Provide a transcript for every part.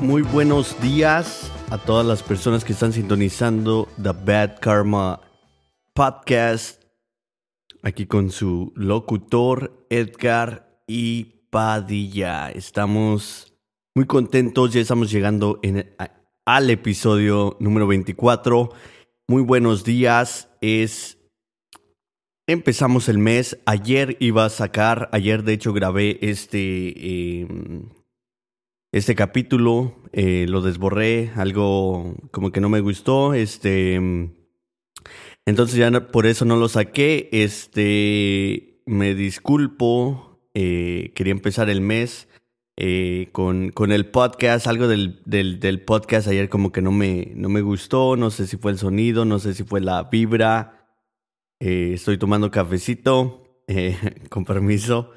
Muy buenos días a todas las personas que están sintonizando The Bad Karma Podcast. Aquí con su locutor Edgar y Padilla. Estamos muy contentos, ya estamos llegando al episodio número 24. Muy buenos días, es... Empezamos el mes, ayer iba a sacar, ayer de hecho grabé este... em, este capítulo, eh, lo desborré, algo como que no me gustó, este... entonces ya no- por eso no lo saqué. Este, me disculpo. eh, quería empezar el mes eh, con, con el podcast. Algo del, del, del podcast ayer como que no me, no me gustó. No sé si fue el sonido, no sé si fue la vibra. Eh, estoy tomando cafecito. eh, con permiso.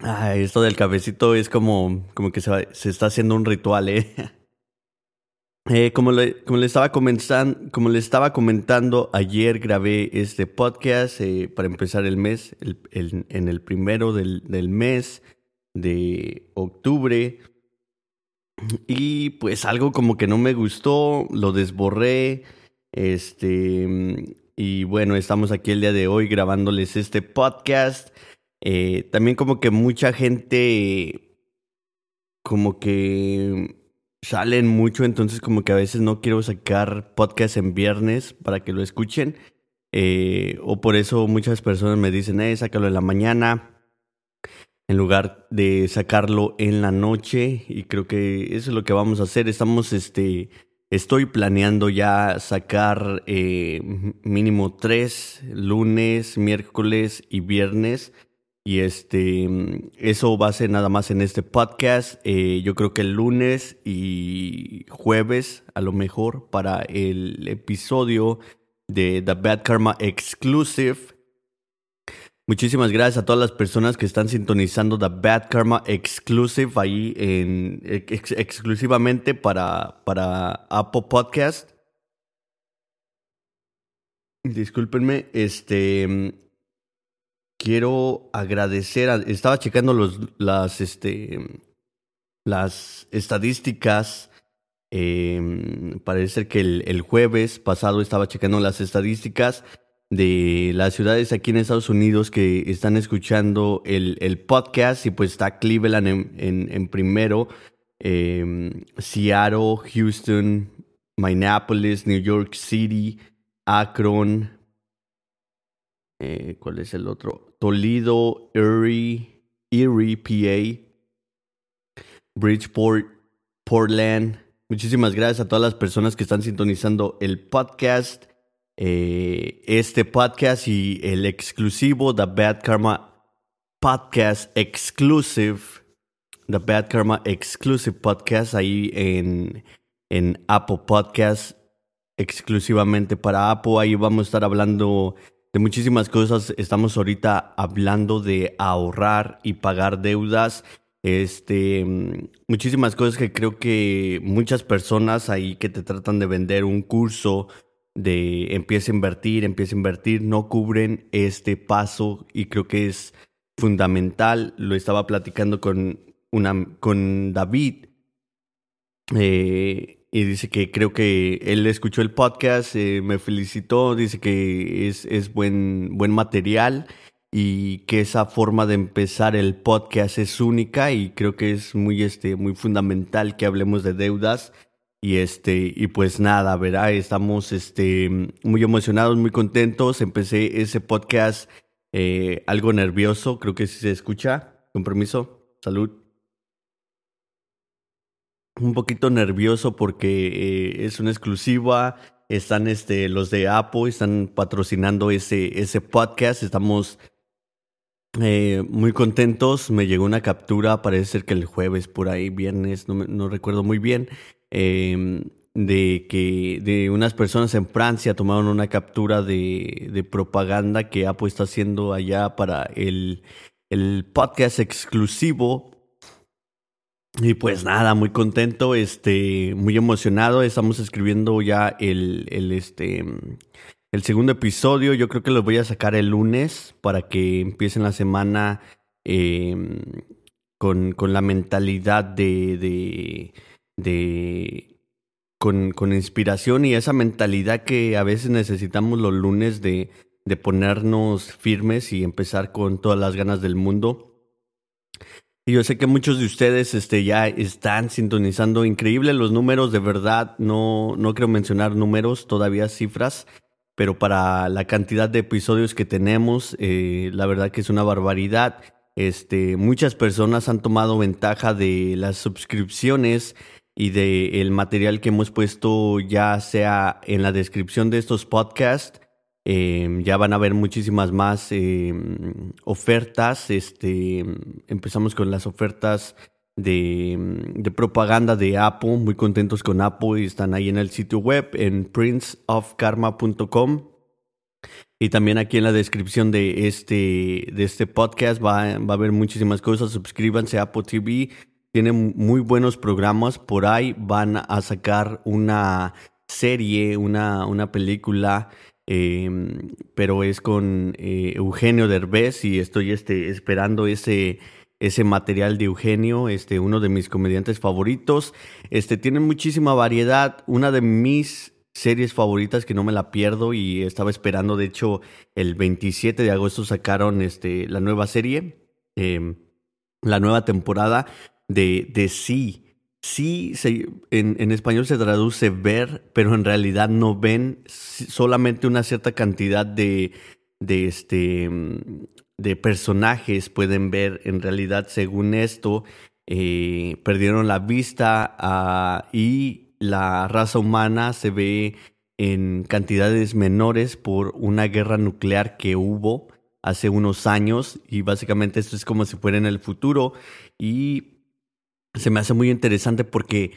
Ah, esto del cafecito es como, como que se, se está haciendo un ritual, ¿eh? Eh, como, le, como, le estaba comentan- como le estaba comentando, ayer grabé este podcast eh, para empezar el mes, el- el- en el primero del, del mes de octubre. Y pues algo como que no me gustó, lo desborré. Este, y bueno, estamos aquí el día de hoy grabándoles este podcast. Eh, también como que mucha gente como que salen mucho, entonces como que a veces no quiero sacar podcast en viernes para que lo escuchen. Eh, o por eso muchas personas me dicen, eh, sácalo en la mañana en lugar de sacarlo en la noche. Y creo que eso es lo que vamos a hacer. Estamos, este, estoy planeando ya sacar eh, mínimo tres lunes, miércoles y viernes. Y este, eso va a ser nada más en este podcast. Eh, yo creo que el lunes y jueves, a lo mejor, para el episodio de The Bad Karma Exclusive. Muchísimas gracias a todas las personas que están sintonizando The Bad Karma Exclusive ahí en, ex- exclusivamente para, para Apple Podcast. Discúlpenme, este quiero agradecer, a- estaba checando los, las, este, las estadísticas. eh, parece que el, jueves pasado estaba checando las estadísticas de las ciudades aquí en Estados Unidos que están escuchando el, podcast y pues está Cleveland en, primero, eh, Seattle, Houston, Minneapolis, New York City, Akron, eh, ¿cuál es el otro? Toledo, Erie, Erie, PA, Bridgeport, Portland. Muchísimas gracias a todas las personas que están sintonizando el podcast. Eh, este podcast y el exclusivo, The Bad Karma Podcast Exclusive. The Bad Karma Exclusive Podcast ahí en, en Apple Podcast exclusivamente para Apple. Ahí vamos a estar hablando de muchísimas cosas. Estamos ahorita hablando de ahorrar y pagar deudas. Este, mm, muchísimas cosas que creo que muchas personas ahí que te tratan de vender un curso de empieza a invertir, empieza a invertir, no cubren este paso y creo que es fundamental. Lo estaba platicando con, una, con David eh, y dice que creo que él escuchó el podcast, eh, me felicitó, dice que es, es buen, buen material y que esa forma de empezar el podcast es única y creo que es muy, este, muy fundamental que hablemos de deudas. Y este, y pues nada, ¿verdad? Estamos este, muy emocionados, muy contentos. Empecé ese podcast eh, algo nervioso, creo que si se escucha. Con permiso, salud. Un poquito nervioso porque eh, es una exclusiva. Están este, los de Apple, están patrocinando ese, ese podcast. Estamos eh, muy contentos. Me llegó una captura, parece ser que el jueves, por ahí, viernes, no, no recuerdo muy bien. Eh, de que de unas personas en Francia tomaron una captura de, de propaganda que Apple está haciendo allá para el, el podcast exclusivo. Y pues nada, muy contento, este, muy emocionado. Estamos escribiendo ya el, el, este, el segundo episodio. Yo creo que lo voy a sacar el lunes para que empiecen la semana em, con, con, la mentalidad de, de, de con, con, inspiración y esa mentalidad que a veces necesitamos los lunes de, de ponernos firmes y empezar con todas las ganas del mundo. Y yo sé que muchos de ustedes este, ya están sintonizando increíble los números, de verdad, no, no mencionar números, todavía cifras, pero para la cantidad de episodios que tenemos, eh, la verdad que es una barbaridad. Este, muchas personas han tomado ventaja de las suscripciones y de el material que hemos puesto ya sea en la descripción de estos podcasts. Eh, ya van a haber muchísimas más eh, ofertas. Este, empezamos con las ofertas de, de, propaganda de Apple. Muy contentos con Apple y están ahí en el sitio web en princeofkarma.com. Y también aquí en la descripción de este, de este podcast va, va a haber muchísimas cosas. Suscríbanse a Apple TV tiene muy buenos programas. Por ahí van a sacar una serie, una, una película, em, pero es con eh, Eugenio Derbez y estoy este, esperando ese, ese material de Eugenio, este, uno de mis comediantes favoritos. Este, tiene muchísima variedad. Una de mis series favoritas que no me la pierdo y estaba esperando, de hecho, el 27 de agosto sacaron este, la nueva serie, em, la nueva temporada de, de sí. Sí, en, en, español se traduce ver, pero en realidad no ven solamente una cierta cantidad de, de, este, de personajes pueden ver. En realidad, según esto, eh, perdieron la vista ah, y la raza humana se ve en cantidades menores por una guerra nuclear que hubo hace unos años y básicamente esto es como si fuera en el futuro y se me hace muy interesante porque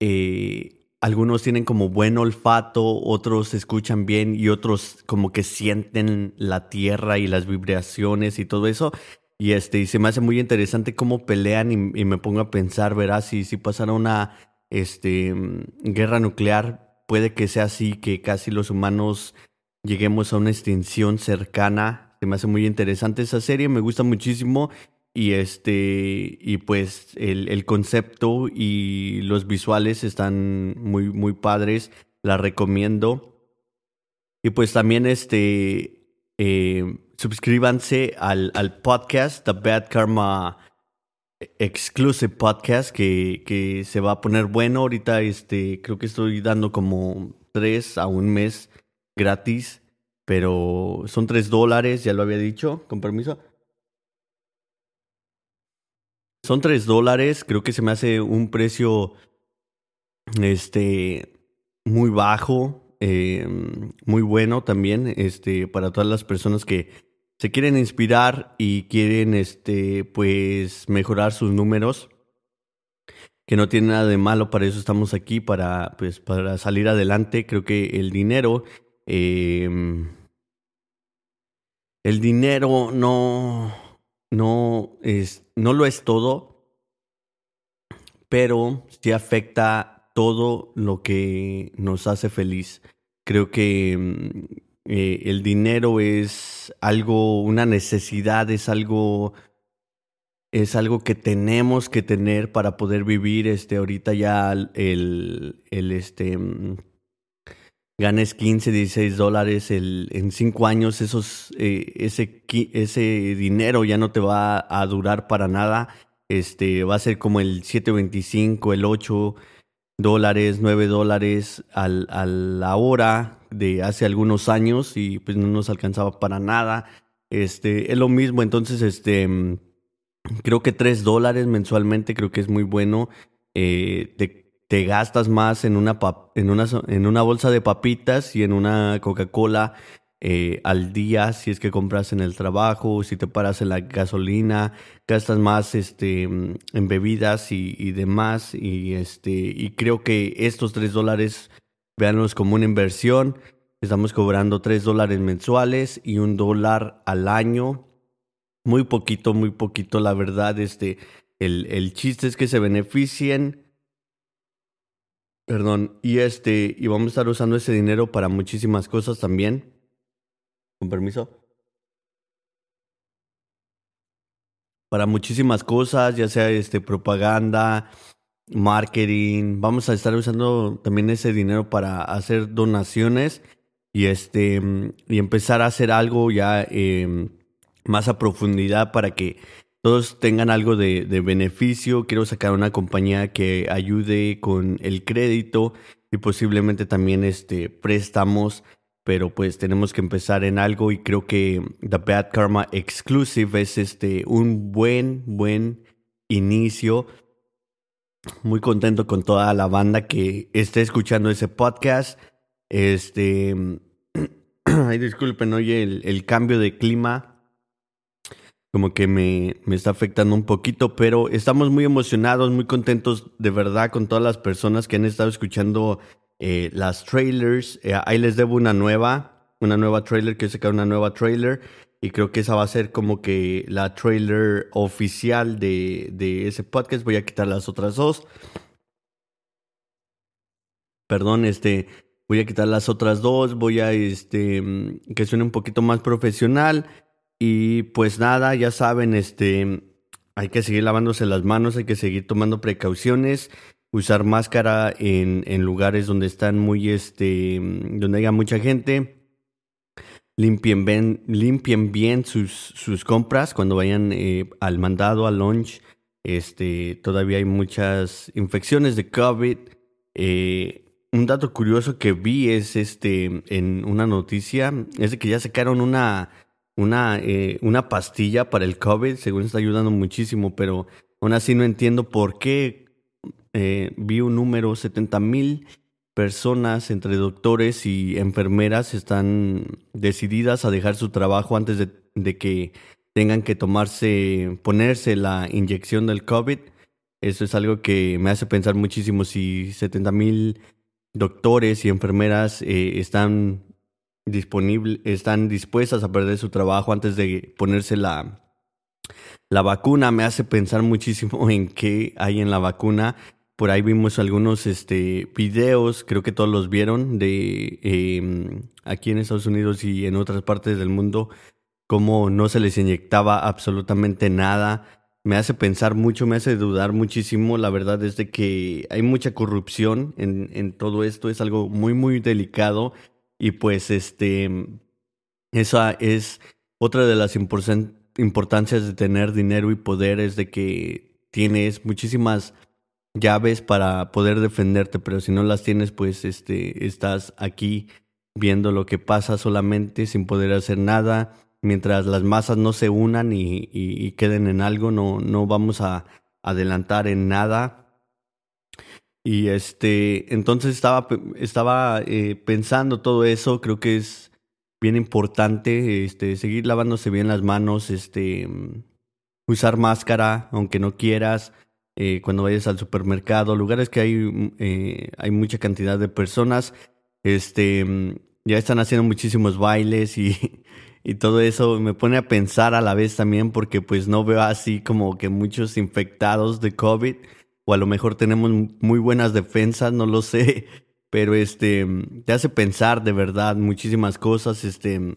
eh, algunos tienen como buen olfato, otros escuchan bien y otros como que sienten la tierra y las vibraciones y todo eso. Y este, y se me hace muy interesante cómo pelean y, me pongo a pensar, verás, si, si pasara una este, guerra nuclear, puede que sea así, que casi los humanos lleguemos a una extinción cercana. Se me hace muy interesante esa serie, me gusta muchísimo y este, y pues el, el, concepto y los visuales están muy, muy padres. La recomiendo. Y pues también este, eh, suscríbanse al, al podcast, The Bad Karma Exclusive Podcast, que, que se va a poner bueno. Ahorita este, creo que estoy dando como tres a un mes gratis, pero son tres dólares, ya lo había dicho, con permiso. Son tres dólares, creo que se me hace un precio este muy bajo, eh, muy bueno también, este, para todas las personas que se quieren inspirar y quieren este pues mejorar sus números. Que no tiene nada de malo, para eso estamos aquí, para, pues, para salir adelante. Creo que el dinero. Eh, el dinero no no, es, no lo es todo, pero sí afecta todo lo que nos hace feliz. Creo que mm, eh, el dinero es algo, una necesidad, es algo, es algo que tenemos que tener para poder vivir. Este, ahorita ya el, el este, mm, ganes 15, 16 dólares el, en 5 años, esos, eh, ese, ese dinero ya no te va a durar para nada. Este, va a ser como el 7.25, el 8. dólares, 9 dólares al, a la hora de hace algunos años y pues no nos alcanzaba para nada. Este, es lo mismo, entonces, este, mm, creo que 3 dólares mensualmente creo que es muy bueno. Eh, te, te, gastas más en una, en, una, en una bolsa de papitas y en una Coca-Cola eh, al día si es que compras en el trabajo, si te paras en la gasolina, gastas más este, en bebidas y, demás. Y, este, y creo que estos tres dólares, véanlos como una inversión. Estamos cobrando tres dólares mensuales y un dólar al año. Muy poquito, muy poquito, la verdad. Este, el, el chiste es que se beneficien. Perdón, y este, y vamos a estar usando ese dinero para muchísimas cosas también. Con permiso. Para muchísimas cosas, ya sea este propaganda, marketing. Vamos a estar usando también ese dinero para hacer donaciones y este y empezar a hacer algo ya em, más a profundidad para que todos tengan algo de, de, beneficio. Quiero sacar una compañía que ayude con el crédito y posiblemente también este préstamos pero pues tenemos que empezar en algo y creo que The Bad Karma Exclusive es este un buen buen inicio. Muy contento con toda la banda que esté escuchando ese podcast. Este, ay, disculpen, oye, el, el cambio de clima como que me, me está afectando un poquito, pero estamos muy emocionados, muy contentos de verdad con todas las personas que han estado escuchando eh, las trailers. Eh, ahí les debo una nueva, una nueva trailer, que sacar una nueva trailer. Y creo que esa va a ser como que la trailer oficial de, de ese podcast. Voy a quitar las otras dos. Perdón, este, voy a quitar las otras dos. Voy a, este, mm, que suene un poquito más profesional. Y pues nada, ya saben, este, hay que seguir lavándose las manos, hay que seguir tomando precauciones usar máscara en, en lugares donde están muy, este, donde haya mucha gente. Limpien bien, limpien bien sus, sus compras cuando vayan eh, al mandado, al lunch. Este, todavía hay muchas infecciones de COVID. Eh, un dato curioso que vi es este en una noticia es de que ya sacaron una una eh, una pastilla para el COVID, según está ayudando muchísimo, pero aún así no entiendo por qué eh, vi un número, 70 mil personas entre doctores y enfermeras están decididas a dejar su trabajo antes de, que tengan que tomarse, ponerse la inyección del COVID. Eso es algo que me hace pensar muchísimo si 70 mil doctores y enfermeras eh, están disponibles, están dispuestas a perder su trabajo antes de ponerse la, la vacuna. Me hace pensar muchísimo en qué hay en la vacuna por ahí vimos algunos este, videos, creo que todos los vieron, de em, aquí en Estados Unidos y en otras partes del mundo, cómo no se les inyectaba absolutamente nada. Me hace pensar mucho, me hace dudar muchísimo. La verdad es de que hay mucha corrupción en, en todo esto, es algo muy, muy delicado. Y pues este, esa es otra de las importancias de tener dinero y poder, es de que tienes muchísimas llaves para poder defenderte, pero si no las tienes, pues este, estás aquí viendo lo que pasa solamente sin poder hacer nada. Mientras las masas no se unan y, y, queden en algo, no, no vamos a adelantar en nada. Y este, entonces estaba, estaba eh, pensando todo eso, creo que es bien importante, este, seguir lavándose bien las manos, este, usar máscara, aunque no quieras, eh, cuando vayas al supermercado, lugares que hay, mm, eh, hay mucha cantidad de personas, este, mm, ya están haciendo muchísimos bailes y, y todo eso me pone a pensar a la vez también porque pues no veo así como que muchos infectados de COVID a lo mejor tenemos muy buenas defensas, no lo sé, pero este, te hace pensar de verdad muchísimas cosas, este,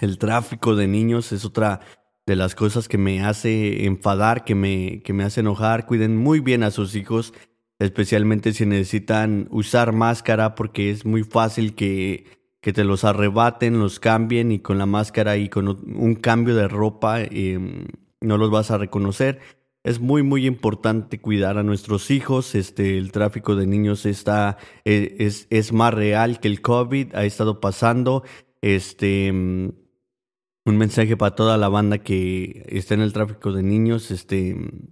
el tráfico de niños es otra de las cosas que me hace enfadar, que me, que me hace enojar. Cuiden muy bien a sus hijos, especialmente si necesitan usar máscara, porque es muy fácil que, que te los arrebaten, los cambien y con la máscara y con un cambio de ropa em, no los vas a reconocer. Es muy, muy importante cuidar a nuestros hijos. Este, el tráfico de niños está, eh, es, es más real que el COVID, ha estado pasando. Este, mm, un mensaje para toda la banda que está en el tráfico de niños. Este, mm,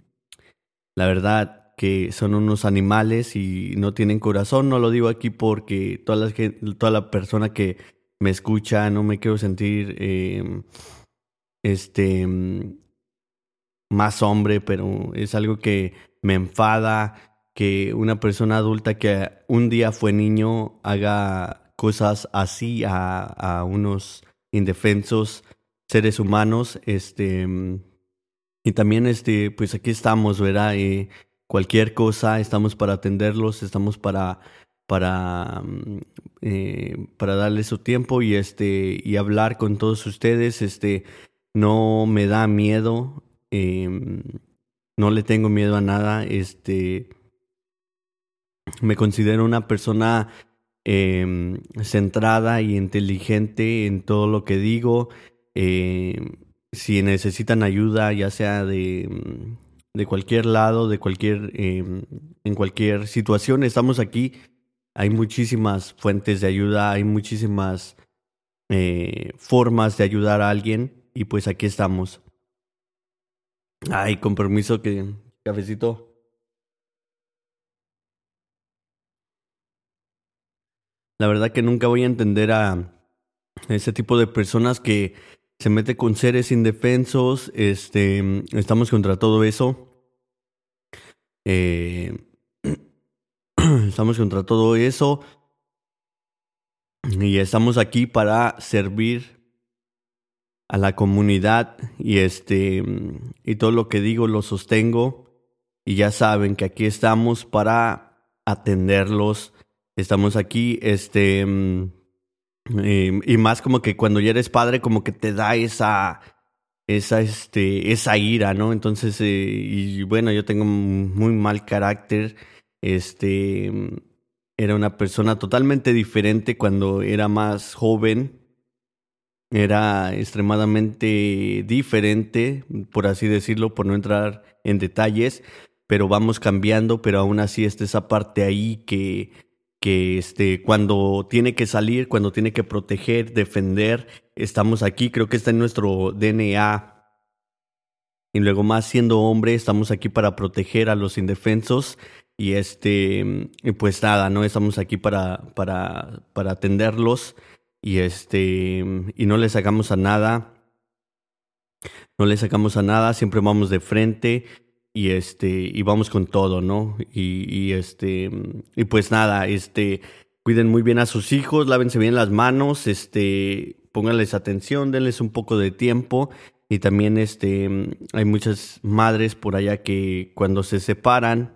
la verdad que son unos animales y no tienen corazón. No lo digo aquí porque toda la, toda la persona que me escucha no me quiero sentir eh, este mm, más hombre, pero es algo que me enfada que una persona adulta que un día fue niño haga cosas así a, unos indefensos seres humanos, este, y también, este, pues aquí estamos, ¿verdad? Eh, cualquier cosa, estamos para atenderlos, estamos para, para, mm, eh, para darles su tiempo y, este, y hablar con todos ustedes, este, no me da miedo Em, no le tengo miedo a nada. Este, me considero una persona em, centrada y inteligente en todo lo que digo. Em, si necesitan ayuda, ya sea de, de cualquier lado, de cualquier, en cualquier situación, estamos aquí. Hay muchísimas fuentes de ayuda, hay muchísimas eh, formas de ayudar a alguien y pues aquí estamos. Ay, con permiso que cafecito. La verdad que nunca voy a entender a ese tipo de personas que se mete con seres indefensos. Este, estamos contra todo eso. Eh, estamos contra todo eso. Y estamos aquí para servir a la comunidad y este y todo lo que digo lo sostengo. Y ya saben que aquí estamos para atenderlos. Estamos aquí este em, y más como que cuando ya eres padre como que te da esa esa este esa ira no entonces eh, y bueno yo tengo muy mal carácter. Este era una persona totalmente diferente cuando era más joven era extremadamente diferente, por así decirlo, por no entrar en detalles, pero vamos cambiando, pero aún así está esa parte ahí que, que este, cuando tiene que salir, cuando tiene que proteger, defender, estamos aquí, creo que está en nuestro DNA. Y luego más siendo hombre, estamos aquí para proteger a los indefensos y este, pues nada, ¿no? Estamos aquí para, para, para atenderlos y este y no le sacamos a nada. No le sacamos a nada siempre vamos de frente y este y vamos con todo no y, este y pues nada este cuiden muy bien a sus hijos lávense bien las manos este pónganles atención denles un poco de tiempo. Y también este hay muchas madres por allá que cuando se separan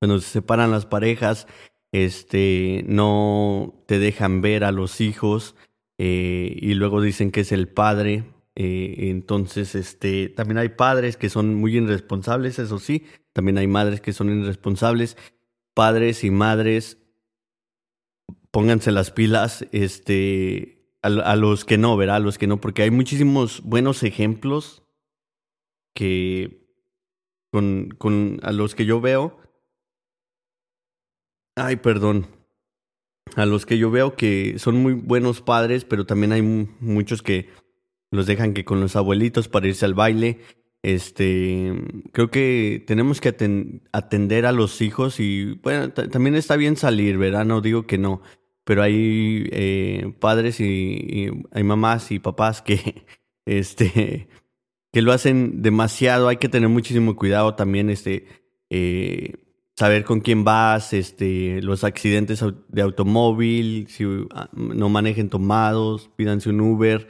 cuando se separan las parejas este, no te dejan ver a los hijos eh, y luego dicen que es el padre. Eh, entonces, este, también hay padres que son muy irresponsables, eso sí, también hay madres que son irresponsables. Padres y madres, pónganse las pilas, este, a, los que no, ¿verdad? A los que no, porque hay muchísimos buenos ejemplos que con, con a los que yo veo Ay, perdón. A los que yo veo que son muy buenos padres, pero también hay muchos que los dejan que con los abuelitos para irse al baile. Este, creo que tenemos que atender a los hijos y bueno, también está bien salir, ¿verdad? No digo que no, pero hay eh, padres y, hay mamás y papás que, este, que lo hacen demasiado. Hay que tener muchísimo cuidado también, este, eh, saber con quién vas, este, los accidentes de automóvil, si ah, no manejen tomados, pídanse un Uber,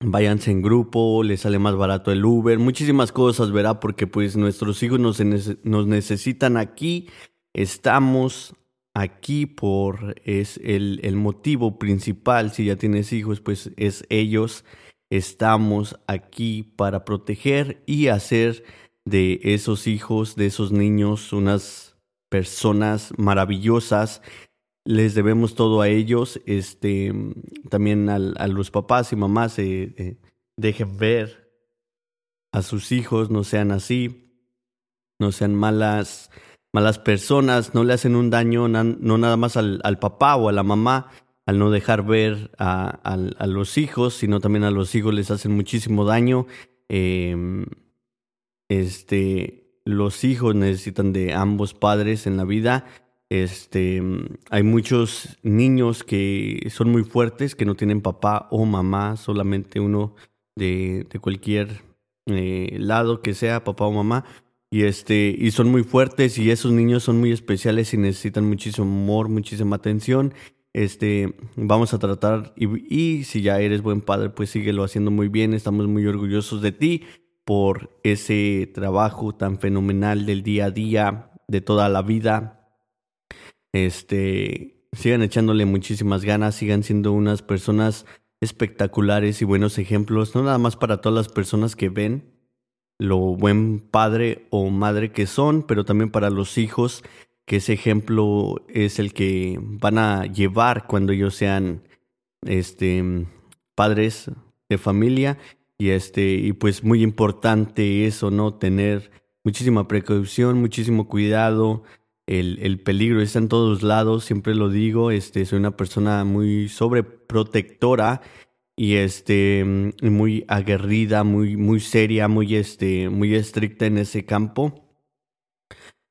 váyanse en grupo, les sale más barato el Uber, muchísimas cosas, ¿verdad? Porque pues nuestros hijos nos, nos necesitan aquí, estamos aquí por, es el, el motivo principal, si ya tienes hijos, pues es ellos, estamos aquí para proteger y hacer de esos hijos, de esos niños, unas personas maravillosas. Les debemos todo a ellos. Este, también a los papás y mamás eh, eh, dejen ver a sus hijos, no sean así, no sean malas, malas personas, no le hacen un daño no nada más al, al, papá o a la mamá al no dejar ver a, a, los hijos, sino también a los hijos les hacen muchísimo daño. Em, este, los hijos necesitan de ambos padres en la vida. Este, hay muchos niños que son muy fuertes, que no tienen papá o mamá, solamente uno de, de cualquier eh, lado que sea, papá o mamá. Y, este, y son muy fuertes y esos niños son muy especiales y necesitan muchísimo amor, muchísima atención. Este, vamos a tratar y, y si ya eres buen padre, pues síguelo haciendo muy bien. Estamos muy orgullosos de ti por ese trabajo tan fenomenal del día a día, de toda la vida. Este, sigan echándole muchísimas ganas, sigan siendo unas personas espectaculares y buenos ejemplos, no nada más para todas las personas que ven lo buen padre o madre que son, pero también para los hijos, que ese ejemplo es el que van a llevar cuando ellos sean este padres de familia y este y pues muy importante eso, no tener muchísima precaución, muchísimo cuidado, el, el, peligro está en todos lados, siempre lo digo, este, soy una persona muy sobreprotectora y este, muy aguerrida, muy, muy seria, muy, este, muy estricta en ese campo.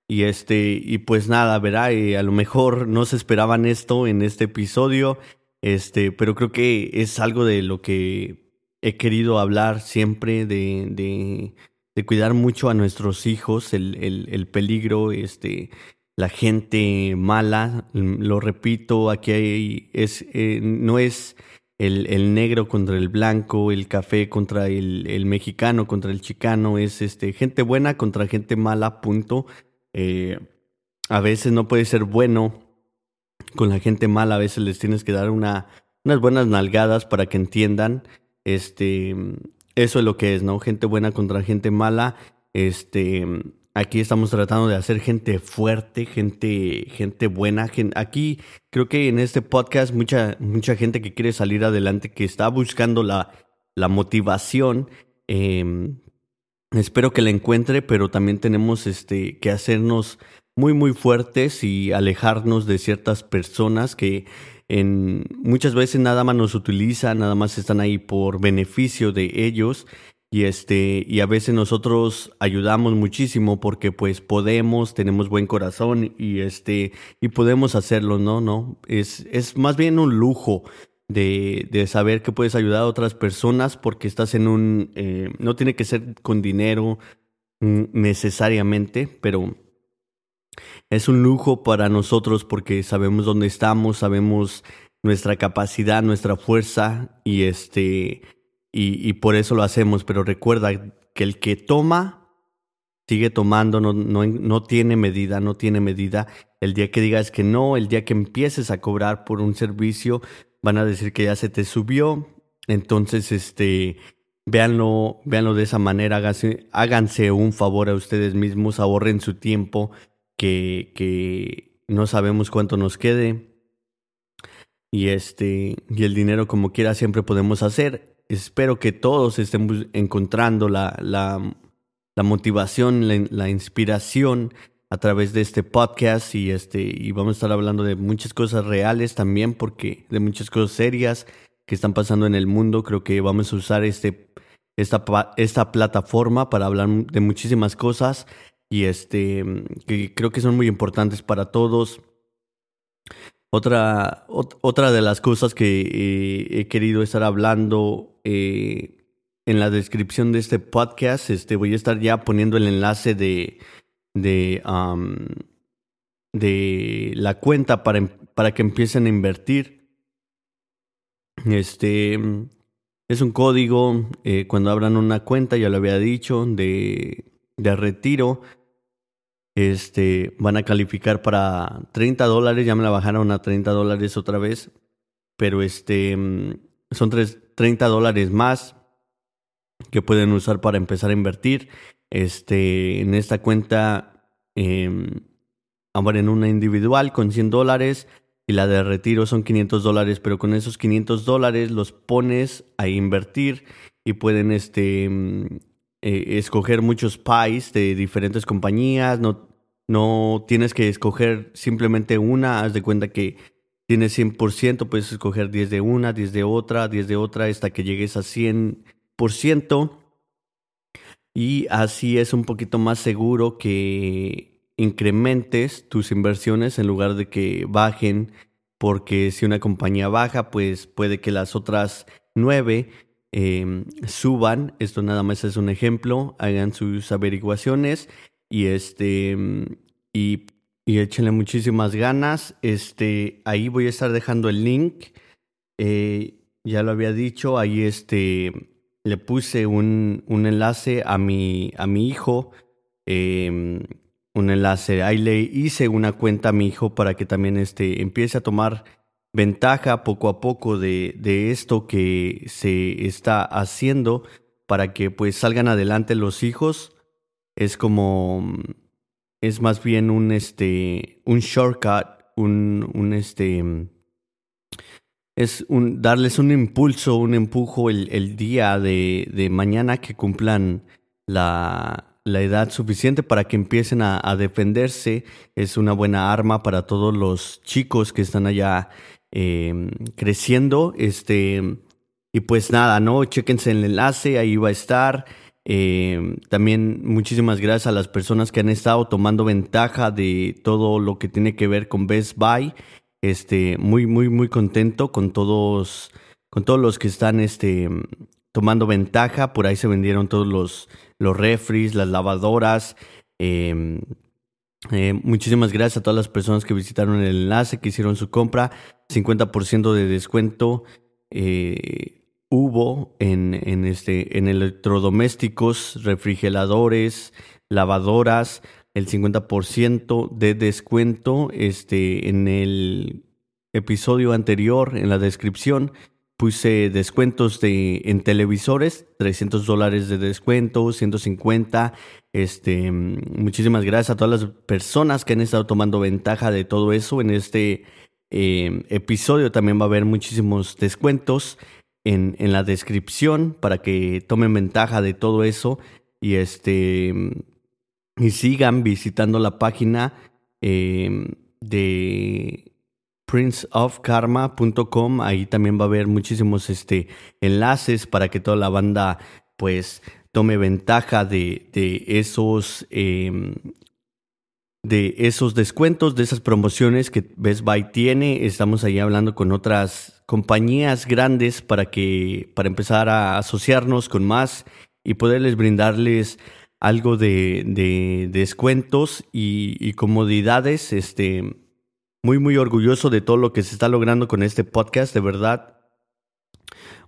Y este, y pues nada, verá, y a lo mejor no se esperaban esto en este episodio, este, pero creo que es algo de lo que he querido hablar siempre, de, de, cuidar mucho a nuestros hijos, el, el, el peligro, este, la gente mala, lo repito, aquí hay, es, eh, no es el, el, negro contra el blanco, el café contra el, mexicano, contra el chicano, es este, gente buena contra gente mala, punto. Eh, a veces no puede ser bueno con la gente mala, a veces les tienes que dar una, unas buenas nalgadas para que entiendan. Este, eso es lo que es, ¿no? Gente buena contra gente mala. Este, Aquí estamos tratando de hacer gente fuerte, gente, gente buena. aquí creo que en este podcast mucha, mucha gente que quiere salir adelante, que está buscando la, la motivación. Em, espero que la encuentre, pero también tenemos este, que hacernos muy, muy fuertes y alejarnos de ciertas personas que muchas veces nada más nos utilizan, nada más están ahí por beneficio de ellos y este, y a veces nosotros ayudamos muchísimo porque pues podemos, tenemos buen corazón y este, y podemos hacerlo, ¿no? No, es, es más bien un lujo de, de saber que puedes ayudar a otras personas porque estás en un, eh, no tiene que ser con dinero mm, necesariamente, pero es un lujo para nosotros porque sabemos dónde estamos, sabemos nuestra capacidad, nuestra fuerza y este, y, por eso lo hacemos, pero recuerda que el que toma, sigue tomando, no, no, no tiene medida, no tiene medida. El día que digas que no, el día que empieces a cobrar por un servicio, van a decir que ya se te subió. Entonces, este, véanlo, véanlo de esa manera, háganse, háganse un favor a ustedes mismos, ahorren su tiempo, que, no sabemos cuánto nos quede. Y este, y el dinero como quiera siempre podemos hacer espero que todos estén encontrando la, la, la motivación, la, la, inspiración a través de este podcast y, este, y vamos a estar hablando de muchas cosas reales también, porque de muchas cosas serias que están pasando en el mundo. Creo que vamos a usar este, esta, esta plataforma para hablar de muchísimas cosas y este, que creo que son muy importantes para todos. Otra, otra de las cosas que eh, he querido estar hablando eh, en la descripción de este podcast, este, voy a estar ya poniendo el enlace de, de, la cuenta para, em, para que empiecen a invertir. Este es un código, eh, cuando abran una cuenta, ya lo había dicho, de, de retiro este, van a calificar para 30 dólares, ya me la bajaron a 30 dólares otra vez, pero este, mm, son 30 dólares más que pueden usar para empezar a invertir. Este, en esta cuenta eh, en una individual con 100 dólares y la de retiro son 500 dólares, pero con esos 500 dólares los pones a invertir y pueden este, mm, eh, escoger muchos pies de diferentes compañías, no, no tienes que escoger simplemente una, haz de cuenta que tienes 100%, puedes escoger 10 de una, 10 de otra, 10 de otra, hasta que llegues a 100%. Y así es un poquito más seguro que incrementes tus inversiones en lugar de que bajen, porque si una compañía baja, pues puede que las otras nueve Em, suban, esto nada más es un ejemplo, hagan sus averiguaciones y este y, y échenle muchísimas ganas. Este, ahí voy a estar dejando el link. Eh, ya lo había dicho, ahí este le puse un, un enlace a mi, a mi hijo. Em, un enlace. Ahí le hice una cuenta a mi hijo para que también este, empiece a tomar ventaja poco a poco de, de esto que se está haciendo para que pues salgan adelante los hijos. Es como es más bien un este un shortcut un, un este es un darles un impulso un empujo el, el día de, de, mañana que cumplan la, la edad suficiente para que empiecen a, defenderse es una buena arma para todos los chicos que están allá Em, creciendo. Este, y pues nada, ¿no? Chequense el enlace, ahí va a estar. Em, también muchísimas gracias a las personas que han estado tomando ventaja de todo lo que tiene que ver con Best Buy. Este, muy, muy, muy contento con todos, con todos los que están este, tomando ventaja. Por ahí se vendieron todos los, los refries, las lavadoras. Eh, eh, muchísimas gracias a todas las personas que visitaron el enlace, que hicieron su compra. 50% de descuento eh, hubo en, en, este, en electrodomésticos, refrigeradores, lavadoras. El 50% de descuento este, en el episodio anterior, en la descripción, puse descuentos de, en televisores, 300 dólares de descuento, 150 este, muchísimas gracias a todas las personas que han estado tomando ventaja de todo eso. En este eh, episodio también va a haber muchísimos descuentos en, en, la descripción para que tomen ventaja de todo eso y este y sigan visitando la página eh, de princeofkarma.com. Ahí también va a haber muchísimos este, enlaces para que toda la banda pues tome ventaja de, de esos, em, de esos descuentos, de esas promociones que Best Buy tiene. Estamos ahí hablando con otras compañías grandes para que para empezar a asociarnos con más y poderles brindarles algo de, de descuentos y, y, comodidades. Este, muy, muy orgulloso de todo lo que se está logrando con este podcast, de verdad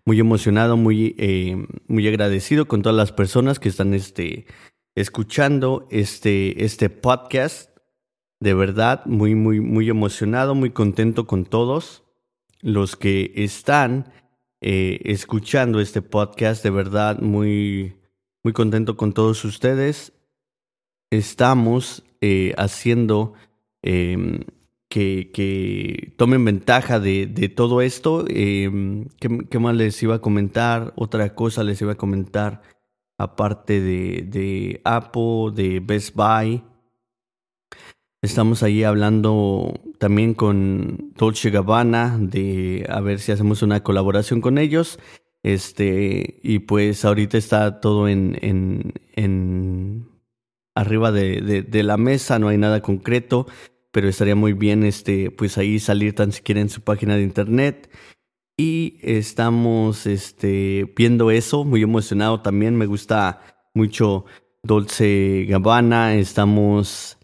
muy emocionado, muy, eh, muy agradecido con todas las personas que están este, escuchando este, este podcast. De verdad, muy, muy, muy emocionado, muy contento con todos los que están eh, escuchando este podcast. De verdad, muy, muy contento con todos ustedes. Estamos eh, haciendo em, que, tomen ventaja de, todo esto. Em, ¿qué, más les iba a comentar? Otra cosa les iba a comentar, aparte de, de Apple, de Best Buy. Estamos ahí hablando también con Dolce Gabbana de a ver si hacemos una colaboración con ellos. Este, y pues ahorita está todo en, arriba de, la mesa, no hay nada concreto pero estaría muy bien este, pues ahí salir tan siquiera en su página de internet. Y estamos este, viendo eso, muy emocionado también. Me gusta mucho Dolce Gabbana. Estamos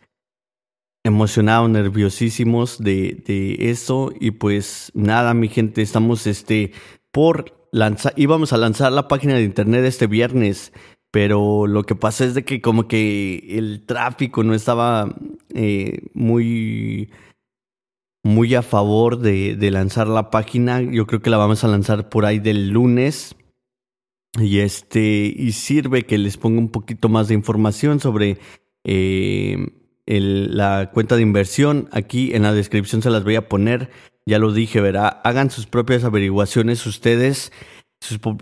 emocionados, nerviosísimos de, de eso. Y pues nada, mi gente, estamos este, por lanzar, íbamos a lanzar la página de internet este viernes pero lo que pasa es de que como que el tráfico no estaba eh, muy muy a favor de, de, lanzar la página. Yo creo que la vamos a lanzar por ahí del lunes. Y este, y sirve que les ponga un poquito más de información sobre eh, la cuenta de inversión. Aquí en la descripción se las voy a poner. Ya lo dije, verá. Hagan sus propias averiguaciones ustedes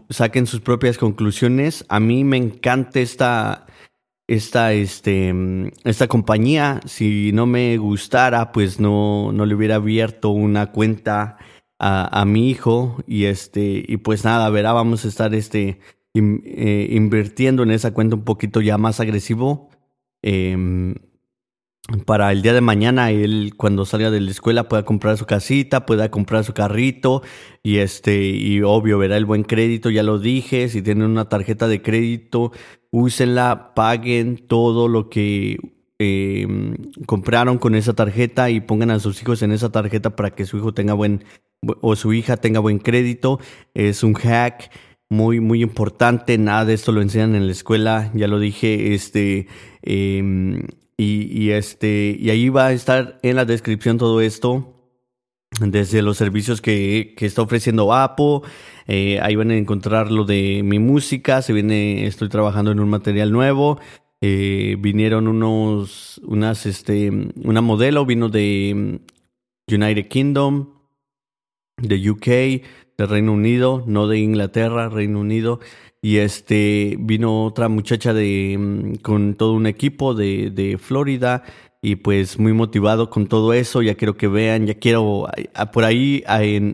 saquen sus propias conclusiones. A mí me encanta esta, esta, este, esta compañía. Si no me gustara, pues no, no le hubiera abierto una cuenta a, a mi hijo. Y este, y pues nada, verá, vamos a estar este, eh, invirtiendo en esa cuenta un poquito ya más agresivo. Em, para el día de mañana él cuando salga de la escuela pueda comprar su casita, pueda comprar su carrito y este y obvio verá el buen crédito, ya lo dije, si tienen una tarjeta de crédito, úsenla, paguen todo lo que em, compraron con esa tarjeta y pongan a sus hijos en esa tarjeta para que su hijo tenga buen o su hija tenga buen crédito. Es un hack muy muy importante, nada de esto lo enseñan en la escuela, ya lo dije, este em, y, este, y ahí va a estar en la descripción todo esto, desde los servicios que, que está ofreciendo Apple. Eh, ahí van a encontrar lo de mi música. Se viene, estoy trabajando en un material nuevo. Eh, vinieron unos, unas, este, una modelo vino de United Kingdom, de UK, de Reino Unido, no de Inglaterra, Reino Unido. Y este vino otra muchacha de mm, con todo un equipo de, de Florida y pues muy motivado con todo eso. Ya quiero que vean, ya quiero. Por ahí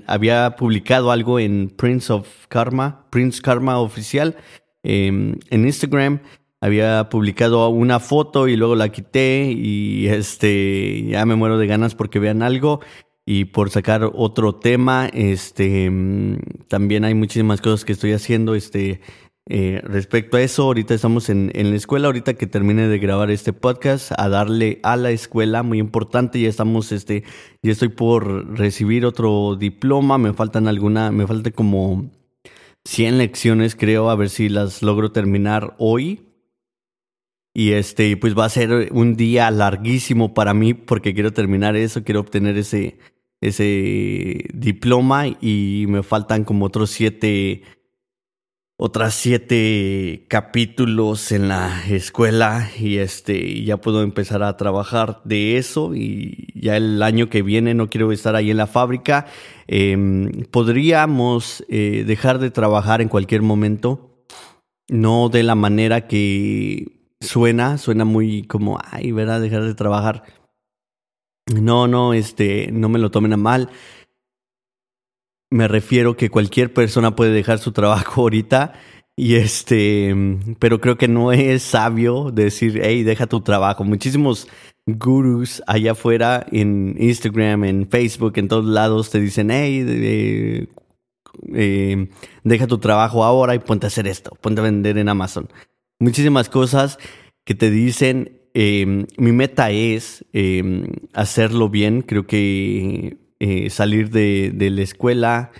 había publicado algo en Prince of Karma, Prince Karma oficial em, en Instagram. Había publicado una foto y luego la quité y este ya me muero de ganas porque vean algo y por sacar otro tema. Este, mm, también hay muchísimas cosas que estoy haciendo. Este, eh, respecto a eso, ahorita estamos en, en, la escuela, ahorita que termine de grabar este podcast, a darle a la escuela, muy importante, ya estamos, este, ya estoy por recibir otro diploma, me faltan alguna, me falta como 100 lecciones, creo, a ver si las logro terminar hoy. Y este, pues va a ser un día larguísimo para mí porque quiero terminar eso, quiero obtener ese, ese diploma y me faltan como otros siete, otras siete capítulos en la escuela y este, ya puedo empezar a trabajar de eso y ya el año que viene no quiero estar ahí en la fábrica. Em, podríamos eh, dejar de trabajar en cualquier momento, no de la manera que suena, suena muy como, ay, ¿verdad? Dejar de trabajar no, no, este, no me lo tomen a mal. Me refiero que cualquier persona puede dejar su trabajo ahorita y este, pero creo que no es sabio decir, hey, deja tu trabajo. Muchísimos gurus allá afuera en Instagram, en Facebook, en todos lados te dicen, hey, eh, deja tu trabajo ahora y ponte a hacer esto, ponte a vender en Amazon. Muchísimas cosas que te dicen Em, mi meta es em, hacerlo bien. Creo que eh, salir de, de, la escuela,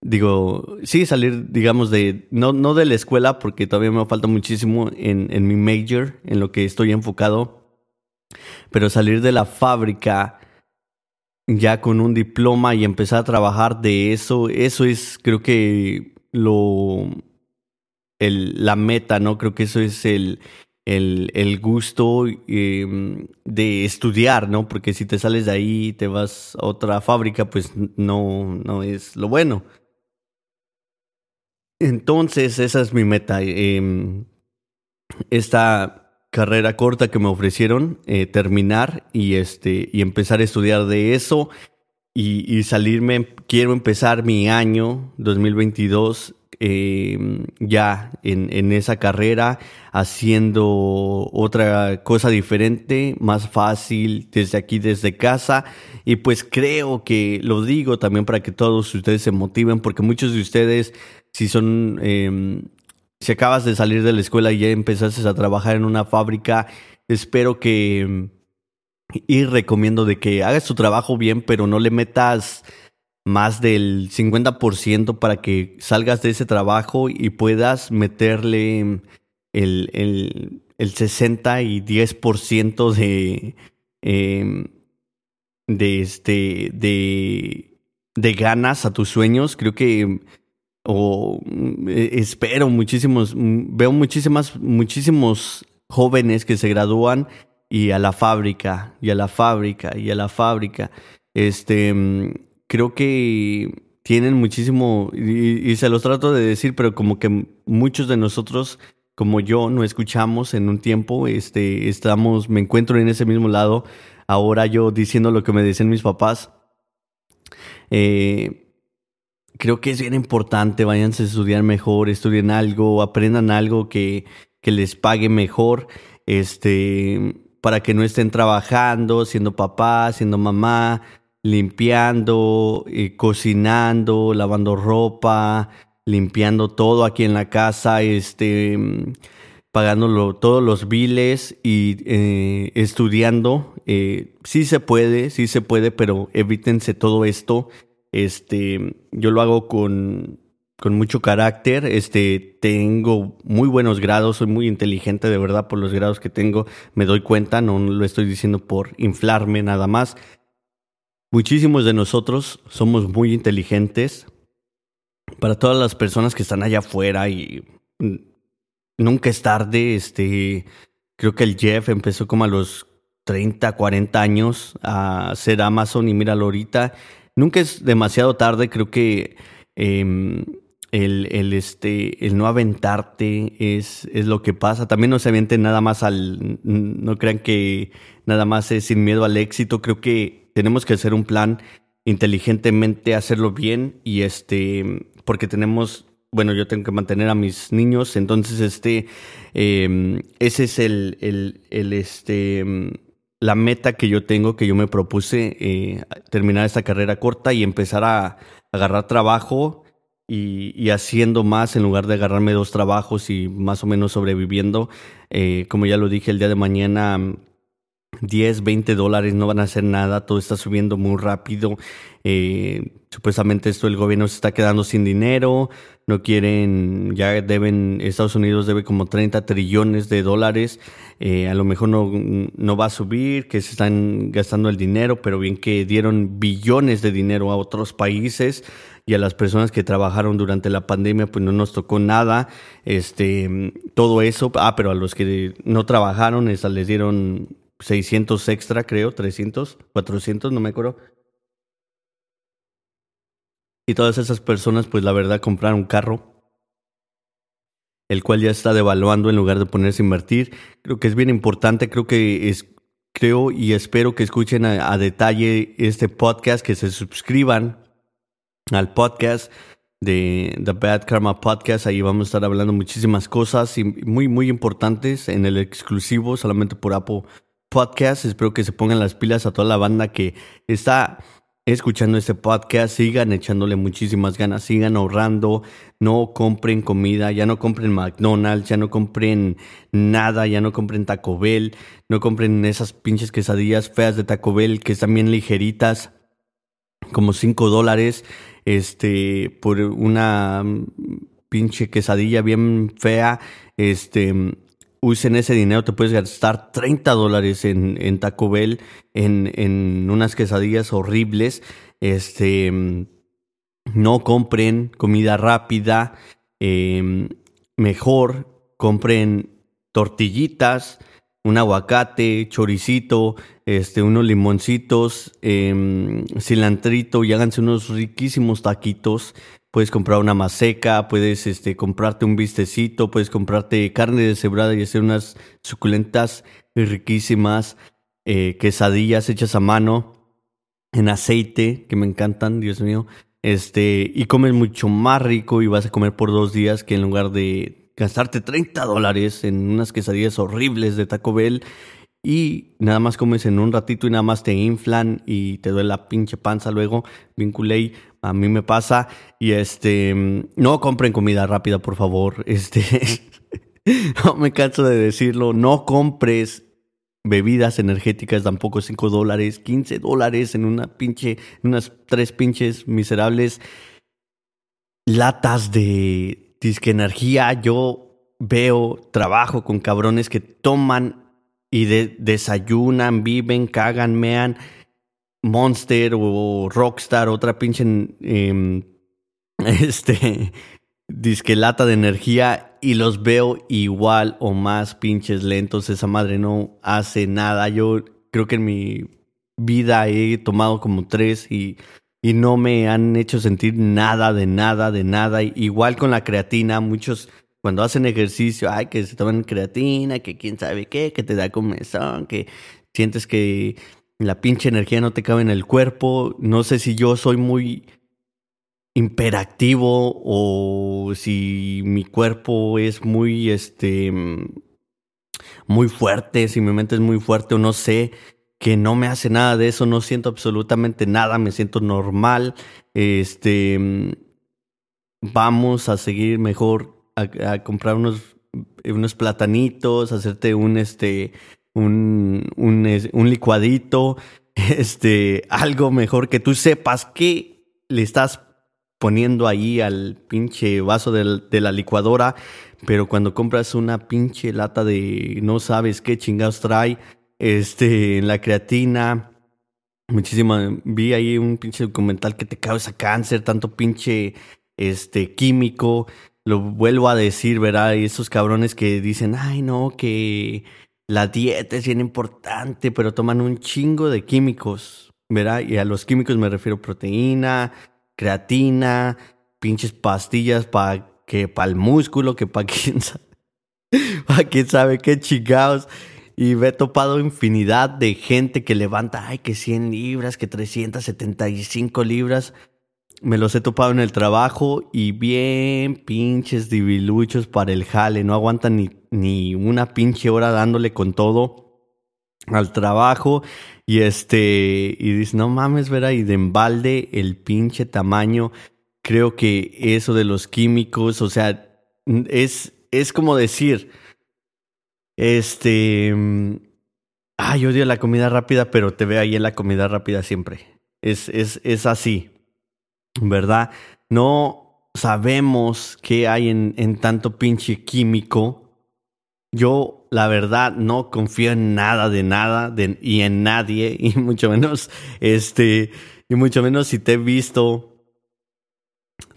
digo, sí, salir, digamos, de, no, no de la escuela, porque todavía me falta muchísimo en, en mi major, en lo que estoy enfocado, pero salir de la fábrica ya con un diploma y empezar a trabajar de eso, eso es, creo que lo, el, la meta, ¿no? Creo que eso es el, el, el gusto em, de estudiar, ¿no? Porque si te sales de ahí y te vas a otra fábrica, pues no, no es lo bueno. Entonces, esa es mi meta. Em, esta carrera corta que me ofrecieron, eh, terminar y, este, y empezar a estudiar de eso y, y salirme. Quiero empezar mi año 2022 eh, ya en, en, esa carrera haciendo otra cosa diferente, más fácil desde aquí, desde casa. Y pues creo que lo digo también para que todos ustedes se motiven, porque muchos de ustedes, si son, eh, si acabas de salir de la escuela y ya empezaste a trabajar en una fábrica, espero que... Y recomiendo de que hagas tu trabajo bien, pero no le metas más del 50% para que salgas de ese trabajo y puedas meterle el, el, el 60 y 10% de, eh, de, este, de, de ganas a tus sueños. Creo que o eh, espero muchísimos, veo muchísimas, muchísimos jóvenes que se gradúan y a la fábrica, y a la fábrica, y a la fábrica. Este, creo que tienen muchísimo, y, se los trato de decir, pero como que muchos de nosotros, como yo, no escuchamos en un tiempo, este, estamos, me encuentro en ese mismo lado, ahora yo diciendo lo que me dicen mis papás. Eh, creo que es bien importante, váyanse a estudiar mejor, estudien algo, aprendan algo que, que les pague mejor, este, para que no estén trabajando, siendo papá, siendo mamá, limpiando, eh, cocinando, lavando ropa, limpiando todo aquí en la casa, este, pagando todos los biles y eh, estudiando. Eh, sí se puede, sí se puede, pero evítense todo esto. Este, yo lo hago con, con mucho carácter. Este, tengo muy buenos grados, soy muy inteligente de verdad por los grados que tengo. Me doy cuenta, no lo estoy diciendo por inflarme nada más. Muchísimos de nosotros somos muy inteligentes. Para todas las personas que están allá afuera y nunca es tarde, este, creo que el Jeff empezó como a los 30, 40 años a hacer Amazon y míralo ahorita. Nunca es demasiado tarde, creo que em, el, el, este, el no aventarte es, es lo que pasa. También no se avienten nada más al, no crean que nada más es sin miedo al éxito. Creo que tenemos que hacer un plan inteligentemente, hacerlo bien y este, porque tenemos, bueno, yo tengo que mantener a mis niños, entonces este, em, ese es el, el, el, este, la meta que yo tengo, que yo me propuse, eh, terminar esta carrera corta y empezar a agarrar trabajo y, y, haciendo más en lugar de agarrarme dos trabajos y más o menos sobreviviendo. Eh, como ya lo dije, el día de mañana 10, 20 dólares no van a hacer nada, todo está subiendo muy rápido. Eh, supuestamente esto el gobierno se está quedando sin dinero, no quieren, ya deben, Estados Unidos debe como 30 trillones de dólares, eh, a lo mejor no, no va a subir, que se están gastando el dinero, pero bien que dieron billones de dinero a otros países y a las personas que trabajaron durante la pandemia, pues no nos tocó nada, este, todo eso, ah, pero a los que no trabajaron, les dieron 600 extra, creo, 300, 400, no me acuerdo. Y todas esas personas, pues la verdad, compraron un carro, el cual ya está devaluando en lugar de ponerse a invertir. Creo que es bien importante, creo que es, creo y espero que escuchen a, detalle este podcast, que se suscriban al podcast de The Bad Karma Podcast. Ahí vamos a estar hablando muchísimas cosas y muy, muy importantes en el exclusivo, solamente por Apple podcast. Espero que se pongan las pilas a toda la banda que está escuchando este podcast. Sigan echándole muchísimas ganas, sigan ahorrando. No compren comida, ya no compren McDonald's, ya no compren nada, ya no compren Taco Bell, no compren esas pinches quesadillas feas de Taco Bell que están bien ligeritas, como 5 dólares, este, por una pinche quesadilla bien fea, este, usen ese dinero, te puedes gastar 30 dólares en, en, Taco Bell, en, en, unas quesadillas horribles. Este, no compren comida rápida, em, mejor compren tortillitas, un aguacate, choricito, este, unos limoncitos, eh, cilantrito y háganse unos riquísimos taquitos Puedes comprar una maseca, puedes este, comprarte un bistecito, puedes comprarte carne deshebrada y hacer unas suculentas riquísimas eh, quesadillas hechas a mano en aceite, que me encantan, Dios mío. Este, y comes mucho más rico y vas a comer por dos días que en lugar de gastarte 30 dólares en unas quesadillas horribles de Taco Bell y nada más comes en un ratito y nada más te inflan y te duele la pinche panza luego, vinculé, a mí me pasa. Y este, no compren comida rápida por favor, este, no me canso de decirlo, no compres bebidas energéticas tampoco 5 dólares, 15 dólares en una pinche, unas tres pinches miserables latas de disque energía, yo veo, trabajo con cabrones que toman y de, desayunan, viven, cagan, mean Monster o Rockstar, otra pinche eh, este disquelata de energía y los veo igual o más pinches lentos. Esa madre no hace nada. Yo creo que en mi vida he tomado como tres y y no me han hecho sentir nada de nada de nada. Igual con la creatina, muchos cuando hacen ejercicio, ay, que se toman creatina, que quién sabe qué, que te da comezón, que sientes que la pinche energía no te cabe en el cuerpo. No sé si yo soy muy imperactivo o si mi cuerpo es muy, este, muy fuerte, si mi mente es muy fuerte o no sé que no me hace nada de eso, no siento absolutamente nada, me siento normal. Este, vamos a seguir mejor a, comprar unos, unos platanitos, hacerte un, este, un, un, un licuadito, este, algo mejor que tú sepas que le estás poniendo ahí al pinche vaso de la licuadora, pero cuando compras una pinche lata de no sabes qué chingados trae, este, la creatina, muchísima, vi ahí un pinche documental que te causa cáncer, tanto pinche, este, químico, lo vuelvo a decir, ¿verdad? Y esos cabrones que dicen, ay no, que la dieta es bien importante, pero toman un chingo de químicos, ¿verdad? Y a los químicos me refiero proteína, creatina, pinches pastillas para que para el músculo, que para quién sabe, qué chingados. Y me he topado infinidad de gente que levanta, ay, que 100 libras, que 375 libras. Me los he topado en el trabajo y bien pinches diviluchos para el jale. No aguantan ni, ni una pinche hora dándole con todo al trabajo. Y este, y dice, no mames, verá, y de embalde el pinche tamaño. Creo que eso de los químicos, o sea, es, es como decir, este. Ay, odio la comida rápida, pero te veo ahí en la comida rápida siempre. Es, es, es así. ¿Verdad? No sabemos qué hay en, en tanto pinche químico. Yo, la verdad, no confío en nada de nada de, y en nadie, y mucho menos, este, y mucho menos si te he visto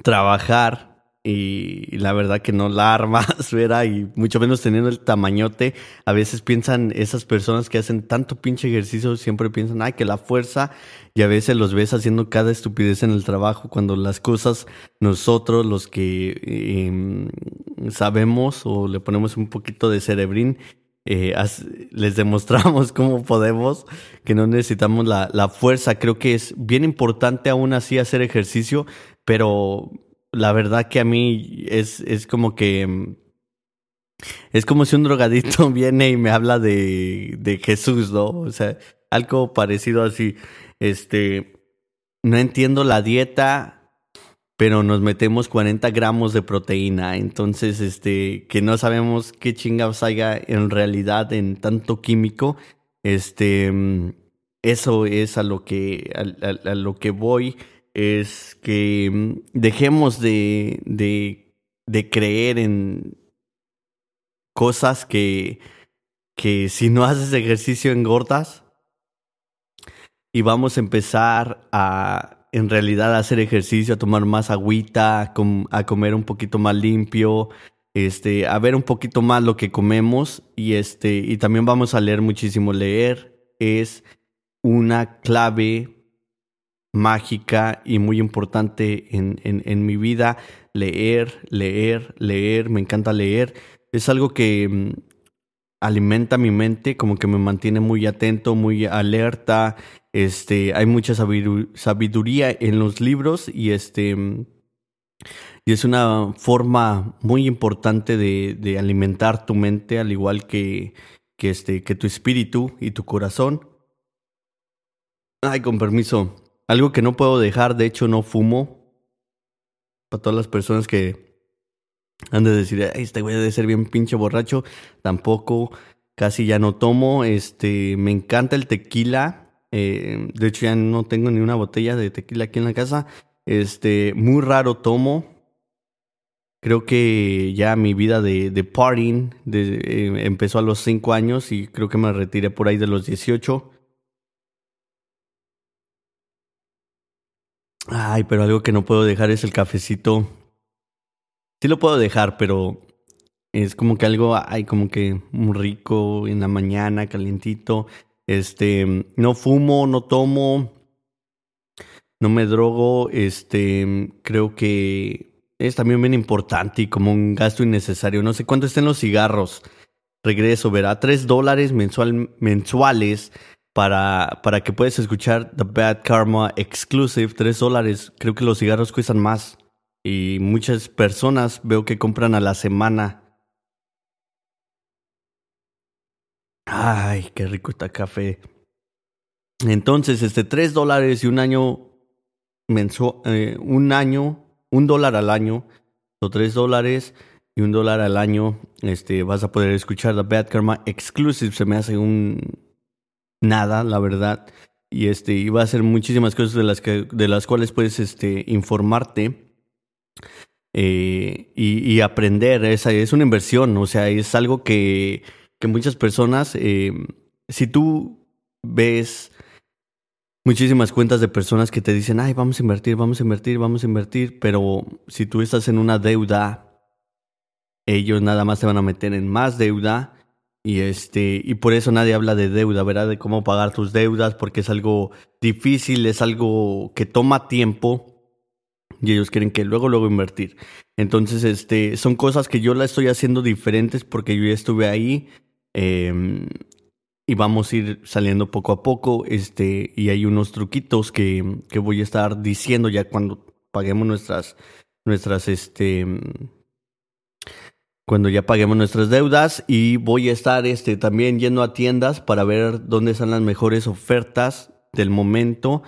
trabajar y la verdad que no la armas, ¿verdad? Y mucho menos teniendo el tamañote. A veces piensan, esas personas que hacen tanto pinche ejercicio, siempre piensan, ay, que la fuerza, y a veces los ves haciendo cada estupidez en el trabajo, cuando las cosas nosotros, los que em, sabemos o le ponemos un poquito de cerebrín, eh, les demostramos cómo podemos, que no necesitamos la, la fuerza. Creo que es bien importante aún así hacer ejercicio, pero la verdad que a mí es, es como que... Es como si un drogadito viene y me habla de, de Jesús, ¿no? O sea, algo parecido así. Este, no entiendo la dieta, pero nos metemos 40 gramos de proteína. Entonces, este, que no sabemos qué chingados haya en realidad en tanto químico. Este, eso es a lo que, a lo que voy es que mm, dejemos de, de, creer en cosas que, que si no haces ejercicio engordas y vamos a empezar a en realidad a hacer ejercicio, a tomar más agüita, a, comer un poquito más limpio, este, a ver un poquito más lo que comemos y este y también vamos a leer muchísimo. Leer es una clave mágica y muy importante en, en, mi vida. Leer, leer, leer, me encanta leer. Es algo que mm, alimenta mi mente, como que me mantiene muy atento, muy alerta. Este, hay mucha sabiduría en los libros y este mm, y es una forma muy importante de, de alimentar tu mente, al igual que, que, este, que tu espíritu y tu corazón. Ay, con permiso. Algo que no puedo dejar, de hecho no fumo. Para todas las personas que han de decir, Ay, este güey debe ser bien pinche borracho. Tampoco, casi ya no tomo. Este, me encanta el tequila. Eh, de hecho ya no tengo ni una botella de tequila aquí en la casa. Este, muy raro tomo. Creo que ya mi vida de, partying eh, empezó a los 5 años y creo que me retiré por ahí de los 18. Ay, pero algo que no puedo dejar es el cafecito. Sí lo puedo dejar, pero es como que algo, ay, como que muy rico en la mañana, calientito. Este, no fumo, no tomo. no me drogo, este, creo que es también bien importante y como un gasto innecesario. No sé cuánto estén los cigarros. Regreso, verá, tres dólares mensual, mensuales para, para que puedas escuchar The Bad Karma Exclusive. Tres dólares. Creo que los cigarros cuestan más. Y muchas personas veo que compran a la semana. Ay, qué rico está café. Entonces, este, tres dólares y un año mensual, eh, un año, un dólar al año, o tres dólares y un dólar al año, este, vas a poder escuchar The Bad Karma Exclusive. Se me hace un nada, la verdad. Y este, y va a ser muchísimas cosas de las que, de las cuales puedes, este, informarte. Eh, y, aprender, es, es una inversión, o sea, es algo que, que muchas personas, eh, si tú ves muchísimas cuentas de personas que te dicen, ay, vamos a invertir, vamos a invertir, vamos a invertir, pero si tú estás en una deuda, ellos nada más te van a meter en más deuda y este y por eso nadie habla de deuda, ¿verdad? De cómo pagar tus deudas porque es algo difícil, es algo que toma tiempo y ellos quieren que luego luego invertir. Entonces, este son cosas que yo la estoy haciendo diferentes porque yo ya estuve ahí. Eh, y vamos a ir saliendo poco a poco. Este, y hay unos truquitos que, que voy a estar diciendo ya cuando paguemos nuestras, nuestras, este, cuando ya paguemos nuestras deudas. Y voy a estar este, también yendo a tiendas para ver dónde están las mejores ofertas del momento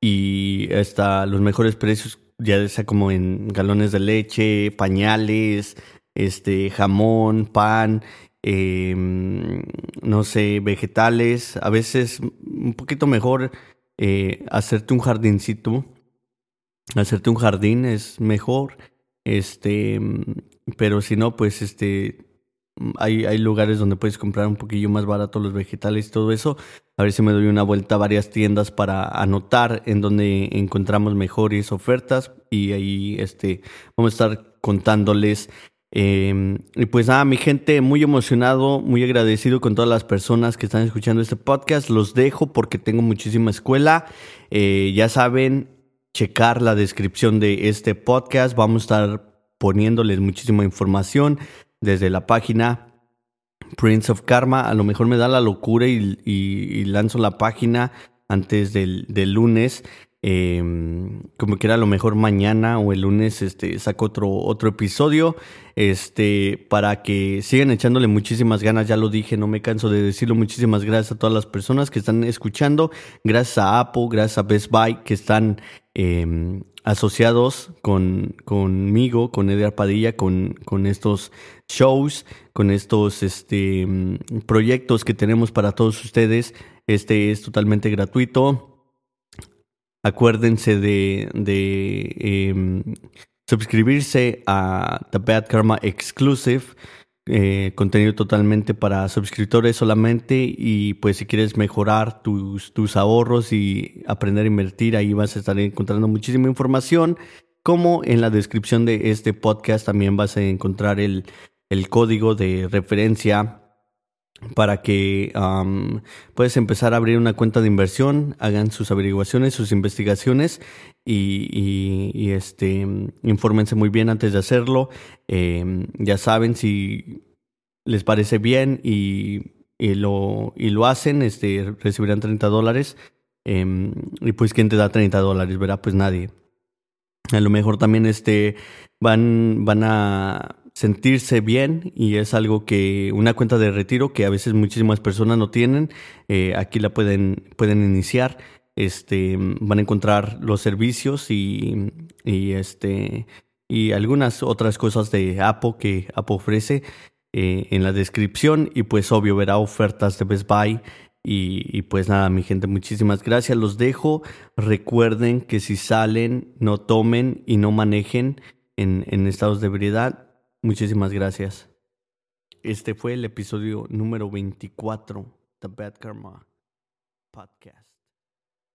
y hasta los mejores precios, ya sea como en galones de leche, pañales, este, jamón, pan eh, no sé, vegetales. A veces un poquito mejor eh, hacerte un jardincito. Hacerte un jardín es mejor. Este, pero si no, pues este, hay, hay lugares donde puedes comprar un poquillo más barato los vegetales y todo eso. A ver si me doy una vuelta a varias tiendas para anotar en donde encontramos mejores ofertas y ahí este, vamos a estar contándoles Em, y pues nada, mi gente, muy emocionado, muy agradecido con todas las personas que están escuchando este podcast. Los dejo porque tengo muchísima escuela. Eh, ya saben, checar la descripción de este podcast. Vamos a estar poniéndoles muchísima información desde la página Prince of Karma. A lo mejor me da la locura y, lanzo la página antes del, del lunes. Em, como que era lo mejor mañana o el lunes este, saco otro, otro episodio este, para que sigan echándole muchísimas ganas. Ya lo dije, no me canso de decirlo. Muchísimas gracias a todas las personas que están escuchando. Gracias a Apple, gracias a Best Buy que están em, asociados con, conmigo, con Edgar Padilla, con, con estos shows, con estos este, proyectos que tenemos para todos ustedes. Este es totalmente gratuito Acuérdense de, em, suscribirse a The Bad Karma Exclusive. Eh, contenido totalmente para suscriptores solamente y pues si quieres mejorar tus, ahorros y aprender a invertir ahí vas a estar encontrando muchísima información como en la descripción de este podcast también vas a encontrar el código de referencia para que puedas empezar a abrir una cuenta de inversión, hagan sus averiguaciones, sus investigaciones y, y, este, infórmense muy bien antes de hacerlo. Em, ya saben si les parece bien y, y, lo, y lo hacen, este, recibirán 30 dólares. Em, y pues, ¿quién te da 30 dólares? Verá, pues nadie. A lo mejor también este, van, van a sentirse bien y es algo que una cuenta de retiro que a veces muchísimas personas no tienen, eh, aquí la pueden, pueden iniciar. Este, van a encontrar los servicios y, y, este, y algunas otras cosas de Apple que Apple ofrece eh, en la descripción y pues obvio verá ofertas de Best Buy y, y, pues nada, mi gente, muchísimas gracias. Los dejo. Recuerden que si salen, no tomen y no manejen en, en estados de ebriedad. Muchísimas gracias. Este fue el episodio número 24 The Bad Karma Podcast.